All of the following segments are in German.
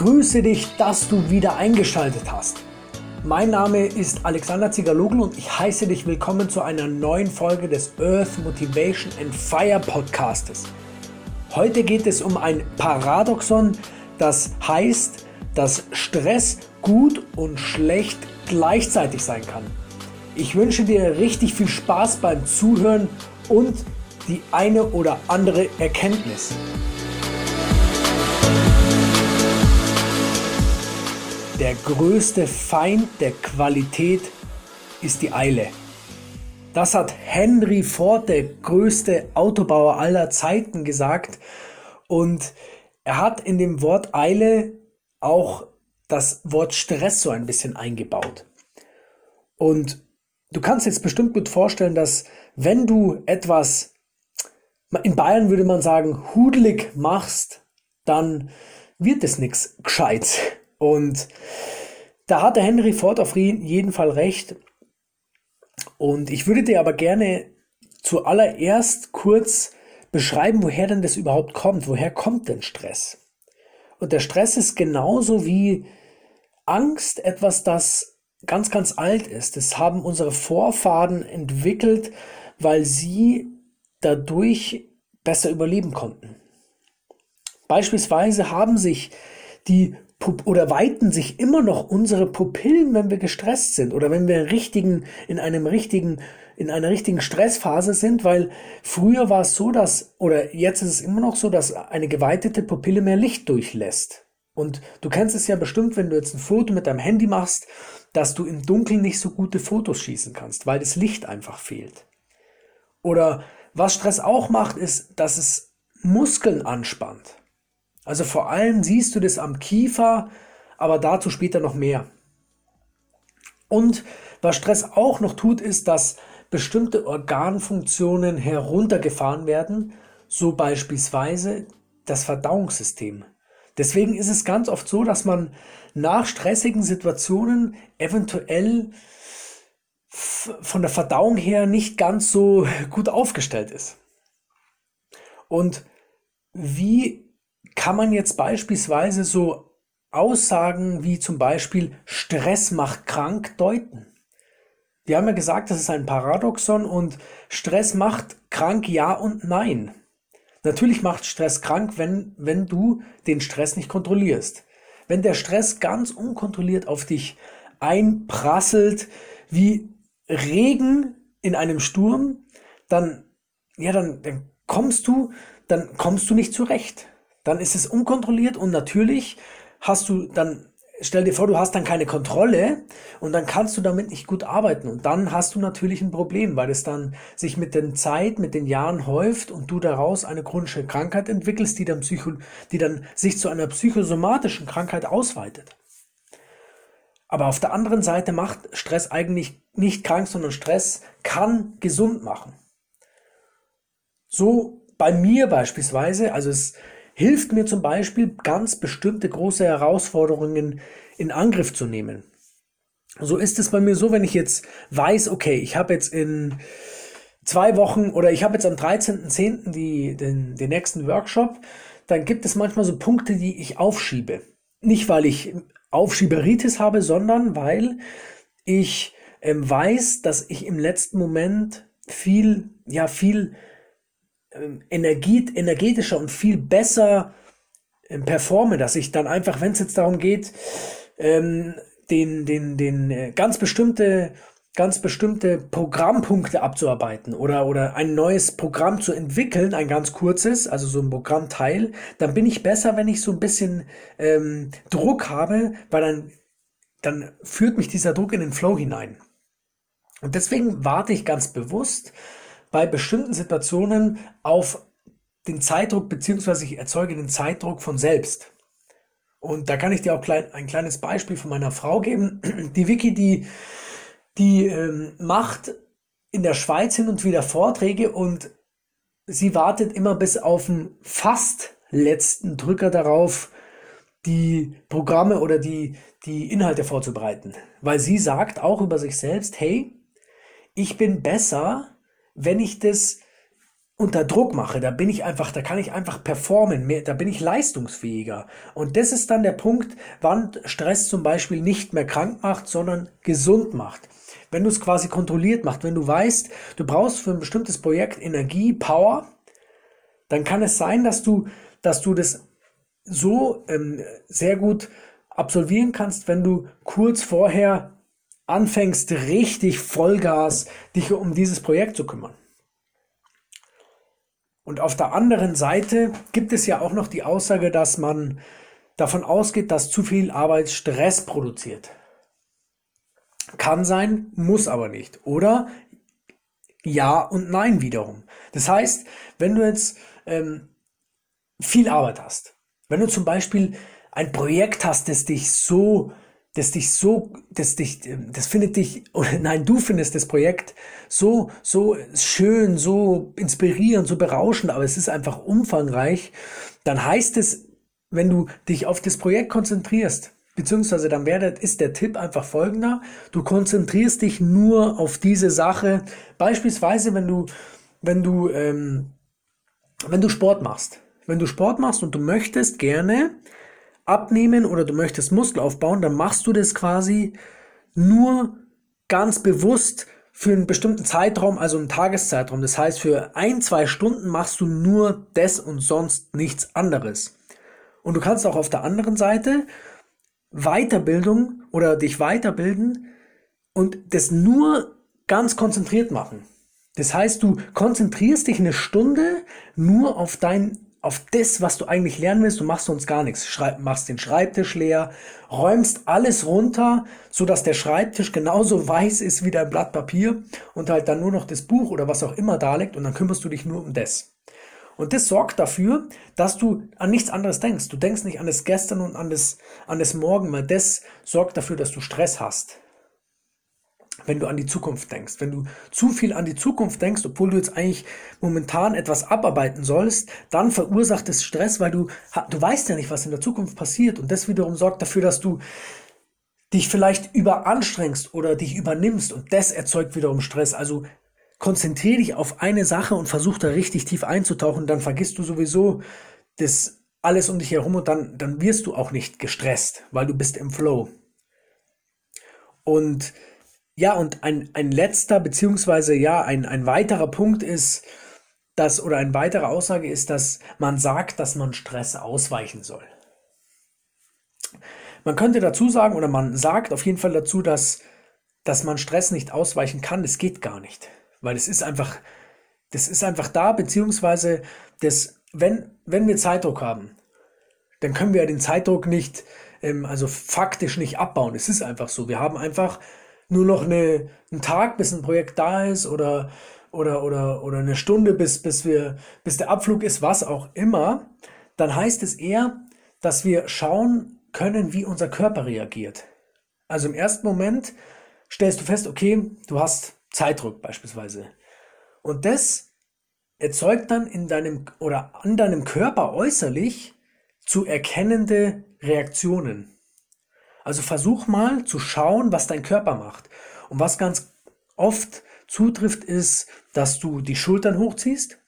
grüße dich, dass du wieder eingeschaltet hast. Mein Name ist Alexander Zigaloglu und ich heiße dich willkommen zu einer neuen Folge des Earth Motivation and Fire Podcastes. Heute geht es um ein Paradoxon, das heißt, dass Stress gut und schlecht gleichzeitig sein kann. Ich wünsche dir richtig viel Spaß beim Zuhören und die eine oder andere Erkenntnis. Der größte Feind der Qualität ist die Eile. Das hat Henry Ford, der größte Autobauer aller Zeiten, gesagt. Und er hat in dem Wort Eile auch das Wort Stress so ein bisschen eingebaut. Und du kannst jetzt bestimmt gut vorstellen, dass wenn du etwas, in Bayern würde man sagen, hudelig machst, dann wird es nichts Gescheites. Und da hatte Henry Ford auf jeden Fall recht. Und ich würde dir aber gerne zuallererst kurz beschreiben, woher denn das überhaupt kommt. Woher kommt denn Stress? Und der Stress ist genauso wie Angst etwas, das ganz, ganz alt ist. Das haben unsere Vorfahren entwickelt, weil sie dadurch besser überleben konnten. Beispielsweise haben sich die oder weiten sich immer noch unsere Pupillen, wenn wir gestresst sind oder wenn wir richtigen, in einem richtigen, in einer richtigen Stressphase sind, weil früher war es so, dass, oder jetzt ist es immer noch so, dass eine geweitete Pupille mehr Licht durchlässt. Und du kennst es ja bestimmt, wenn du jetzt ein Foto mit deinem Handy machst, dass du im Dunkeln nicht so gute Fotos schießen kannst, weil das Licht einfach fehlt. Oder was Stress auch macht, ist, dass es Muskeln anspannt. Also vor allem siehst du das am Kiefer, aber dazu später noch mehr. Und was Stress auch noch tut, ist, dass bestimmte Organfunktionen heruntergefahren werden, so beispielsweise das Verdauungssystem. Deswegen ist es ganz oft so, dass man nach stressigen Situationen eventuell von der Verdauung her nicht ganz so gut aufgestellt ist. Und wie kann man jetzt beispielsweise so Aussagen wie zum Beispiel Stress macht krank deuten? Wir haben ja gesagt, das ist ein Paradoxon und Stress macht krank ja und nein. Natürlich macht Stress krank, wenn, wenn du den Stress nicht kontrollierst. Wenn der Stress ganz unkontrolliert auf dich einprasselt, wie Regen in einem Sturm, dann, ja, dann, dann kommst du, dann kommst du nicht zurecht dann ist es unkontrolliert und natürlich hast du dann, stell dir vor, du hast dann keine Kontrolle und dann kannst du damit nicht gut arbeiten und dann hast du natürlich ein Problem, weil es dann sich mit der Zeit, mit den Jahren häuft und du daraus eine chronische Krankheit entwickelst, die dann, Psycho, die dann sich zu einer psychosomatischen Krankheit ausweitet. Aber auf der anderen Seite macht Stress eigentlich nicht krank, sondern Stress kann gesund machen. So bei mir beispielsweise, also es hilft mir zum Beispiel, ganz bestimmte große Herausforderungen in Angriff zu nehmen. So ist es bei mir so, wenn ich jetzt weiß, okay, ich habe jetzt in zwei Wochen oder ich habe jetzt am 13.10. Die, den, den nächsten Workshop, dann gibt es manchmal so Punkte, die ich aufschiebe. Nicht, weil ich Aufschieberitis habe, sondern weil ich ähm, weiß, dass ich im letzten Moment viel, ja, viel energie, energetischer und viel besser ähm, performe, dass ich dann einfach, wenn es jetzt darum geht, ähm, den, den, den äh, ganz bestimmte ganz bestimmte Programmpunkte abzuarbeiten oder, oder ein neues Programm zu entwickeln, ein ganz kurzes, also so ein Programmteil, dann bin ich besser, wenn ich so ein bisschen ähm, Druck habe, weil dann, dann führt mich dieser Druck in den Flow hinein. Und deswegen warte ich ganz bewusst bei bestimmten Situationen auf den Zeitdruck, beziehungsweise ich erzeuge den Zeitdruck von selbst. Und da kann ich dir auch klein, ein kleines Beispiel von meiner Frau geben. Die Vicky, die, die ähm, macht in der Schweiz hin und wieder Vorträge und sie wartet immer bis auf den fast letzten Drücker darauf, die Programme oder die, die Inhalte vorzubereiten. Weil sie sagt auch über sich selbst, hey, ich bin besser, wenn ich das unter Druck mache, da bin ich einfach, da kann ich einfach performen, mehr, da bin ich leistungsfähiger. Und das ist dann der Punkt, wann Stress zum Beispiel nicht mehr krank macht, sondern gesund macht. Wenn du es quasi kontrolliert machst, wenn du weißt, du brauchst für ein bestimmtes Projekt Energie, Power, dann kann es sein, dass du, dass du das so ähm, sehr gut absolvieren kannst, wenn du kurz vorher anfängst, richtig Vollgas dich um dieses Projekt zu kümmern. Und auf der anderen Seite gibt es ja auch noch die Aussage, dass man davon ausgeht, dass zu viel Arbeit Stress produziert. Kann sein, muss aber nicht. Oder ja und nein wiederum. Das heißt, wenn du jetzt ähm, viel Arbeit hast, wenn du zum Beispiel ein Projekt hast, das dich so das dich so, das dich, das findet dich, oder nein, du findest das Projekt so, so schön, so inspirierend, so berauschend, aber es ist einfach umfangreich, dann heißt es, wenn du dich auf das Projekt konzentrierst, beziehungsweise dann wäre, ist der Tipp einfach folgender, du konzentrierst dich nur auf diese Sache, beispielsweise wenn du, wenn du, ähm, wenn du Sport machst, wenn du Sport machst und du möchtest gerne abnehmen oder du möchtest Muskel aufbauen, dann machst du das quasi nur ganz bewusst für einen bestimmten Zeitraum, also einen Tageszeitraum. Das heißt, für ein, zwei Stunden machst du nur das und sonst nichts anderes. Und du kannst auch auf der anderen Seite Weiterbildung oder dich weiterbilden und das nur ganz konzentriert machen. Das heißt, du konzentrierst dich eine Stunde nur auf dein auf das, was du eigentlich lernen willst, du machst sonst gar nichts. Schreib, machst den Schreibtisch leer, räumst alles runter, so dass der Schreibtisch genauso weiß ist wie dein Blatt Papier und halt dann nur noch das Buch oder was auch immer da liegt und dann kümmerst du dich nur um das. Und das sorgt dafür, dass du an nichts anderes denkst. Du denkst nicht an das Gestern und an das, an das Morgen, weil das sorgt dafür, dass du Stress hast wenn du an die Zukunft denkst. Wenn du zu viel an die Zukunft denkst, obwohl du jetzt eigentlich momentan etwas abarbeiten sollst, dann verursacht es Stress, weil du, du weißt ja nicht, was in der Zukunft passiert. Und das wiederum sorgt dafür, dass du dich vielleicht überanstrengst oder dich übernimmst. Und das erzeugt wiederum Stress. Also konzentriere dich auf eine Sache und versuch da richtig tief einzutauchen. Dann vergisst du sowieso das alles um dich herum und dann, dann wirst du auch nicht gestresst, weil du bist im Flow. Und ja, und ein, ein letzter, beziehungsweise ja, ein, ein weiterer Punkt ist, dass, oder eine weitere Aussage ist, dass man sagt, dass man Stress ausweichen soll. Man könnte dazu sagen, oder man sagt auf jeden Fall dazu, dass, dass man Stress nicht ausweichen kann. Das geht gar nicht. Weil es ist einfach, das ist einfach da, beziehungsweise das, wenn, wenn wir Zeitdruck haben, dann können wir den Zeitdruck nicht, ähm, also faktisch nicht abbauen. Es ist einfach so. Wir haben einfach nur noch eine, einen Tag, bis ein Projekt da ist oder, oder, oder, oder eine Stunde, bis, bis, wir, bis der Abflug ist, was auch immer, dann heißt es eher, dass wir schauen können, wie unser Körper reagiert. Also im ersten Moment stellst du fest, okay, du hast Zeitdruck beispielsweise. Und das erzeugt dann in deinem oder an deinem Körper äußerlich zu erkennende Reaktionen. Also versuch mal zu schauen, was dein Körper macht. Und was ganz oft zutrifft, ist, dass du die Schultern hochziehst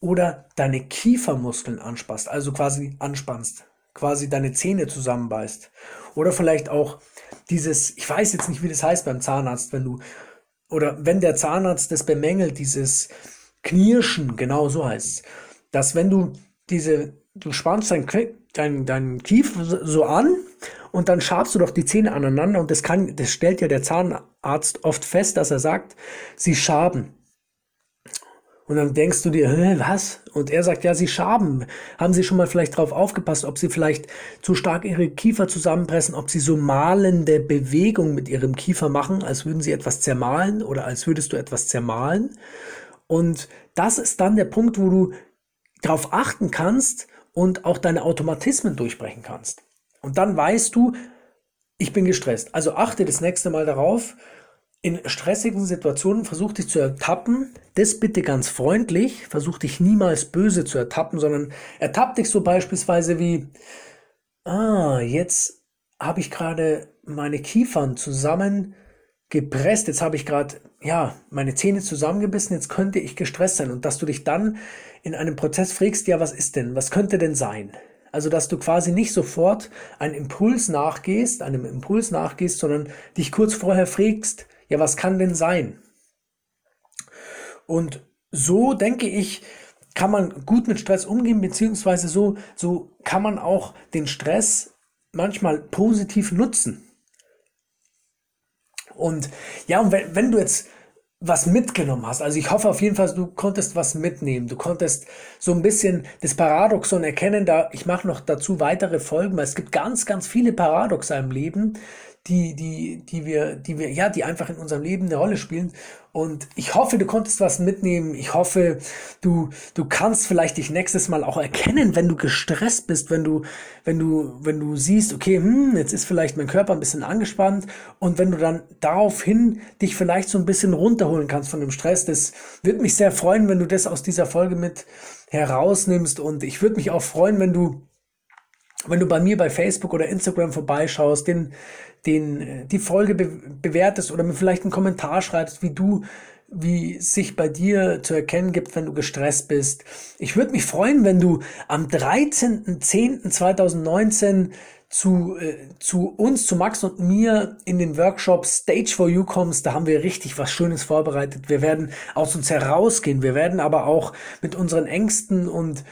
oder deine Kiefermuskeln anspannst, also quasi anspannst, quasi deine Zähne zusammenbeißt. Oder vielleicht auch dieses, ich weiß jetzt nicht, wie das heißt beim Zahnarzt, wenn du, oder wenn der Zahnarzt das bemängelt, dieses Knirschen, genau so heißt es, dass wenn du diese, du spannst dein, dein, dein Kiefer so an und dann schabst du doch die Zähne aneinander und das kann, das stellt ja der Zahnarzt oft fest, dass er sagt, sie schaben. Und dann denkst du dir, was? Und er sagt, ja, sie schaben. Haben Sie schon mal vielleicht drauf aufgepasst, ob Sie vielleicht zu stark Ihre Kiefer zusammenpressen, ob Sie so malende Bewegung mit Ihrem Kiefer machen, als würden Sie etwas zermahlen oder als würdest du etwas zermahlen. Und das ist dann der Punkt, wo du darauf achten kannst und auch deine Automatismen durchbrechen kannst. Und dann weißt du, ich bin gestresst. Also achte das nächste Mal darauf. In stressigen Situationen versuch dich zu ertappen. Das bitte ganz freundlich. Versuch dich niemals böse zu ertappen, sondern ertapp dich so beispielsweise wie, ah, jetzt habe ich gerade meine Kiefern zusammen gepresst, jetzt habe ich gerade ja meine Zähne zusammengebissen, jetzt könnte ich gestresst sein und dass du dich dann in einem Prozess fragst, ja, was ist denn, was könnte denn sein? Also, dass du quasi nicht sofort einem Impuls nachgehst, einem Impuls nachgehst, sondern dich kurz vorher fragst, ja, was kann denn sein? Und so denke ich, kann man gut mit Stress umgehen, beziehungsweise so, so kann man auch den Stress manchmal positiv nutzen. Und ja, und wenn, wenn du jetzt was mitgenommen hast. Also ich hoffe auf jeden Fall, du konntest was mitnehmen. Du konntest so ein bisschen das Paradoxon erkennen. Da ich mache noch dazu weitere Folgen, weil es gibt ganz, ganz viele Paradoxa im Leben, die, die, die wir, die wir, ja, die einfach in unserem Leben eine Rolle spielen. Und ich hoffe, du konntest was mitnehmen. Ich hoffe, du, du kannst vielleicht dich nächstes Mal auch erkennen, wenn du gestresst bist, wenn du, wenn du, wenn du siehst, okay, hm, jetzt ist vielleicht mein Körper ein bisschen angespannt und wenn du dann daraufhin dich vielleicht so ein bisschen runterholen kannst von dem Stress. Das würde mich sehr freuen, wenn du das aus dieser Folge mit herausnimmst und ich würde mich auch freuen, wenn du wenn du bei mir bei Facebook oder Instagram vorbeischaust, den, den, äh, die Folge be bewertest oder mir vielleicht einen Kommentar schreibst, wie du, wie sich bei dir zu erkennen gibt, wenn du gestresst bist. Ich würde mich freuen, wenn du am 13.10.2019 zu, äh, zu uns, zu Max und mir in den Workshop Stage for You kommst. Da haben wir richtig was Schönes vorbereitet. Wir werden aus uns herausgehen. Wir werden aber auch mit unseren Ängsten und,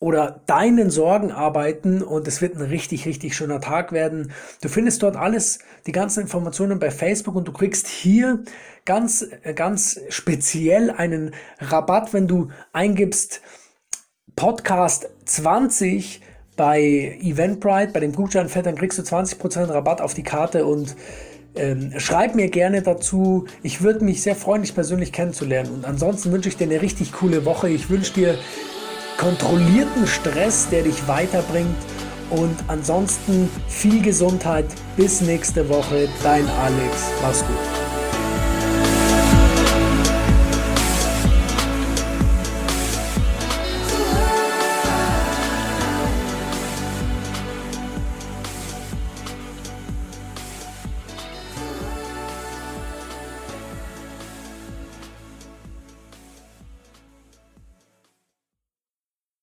oder deinen Sorgen arbeiten und es wird ein richtig, richtig schöner Tag werden. Du findest dort alles, die ganzen Informationen bei Facebook und du kriegst hier ganz, ganz speziell einen Rabatt, wenn du eingibst Podcast 20 bei Eventbrite, bei dem Gutscheinfett, dann kriegst du 20% Rabatt auf die Karte und ähm, schreib mir gerne dazu. Ich würde mich sehr freuen, dich persönlich kennenzulernen. Und ansonsten wünsche ich dir eine richtig coole Woche. Ich wünsche dir kontrollierten Stress, der dich weiterbringt. Und ansonsten viel Gesundheit. Bis nächste Woche. Dein Alex. Mach's gut.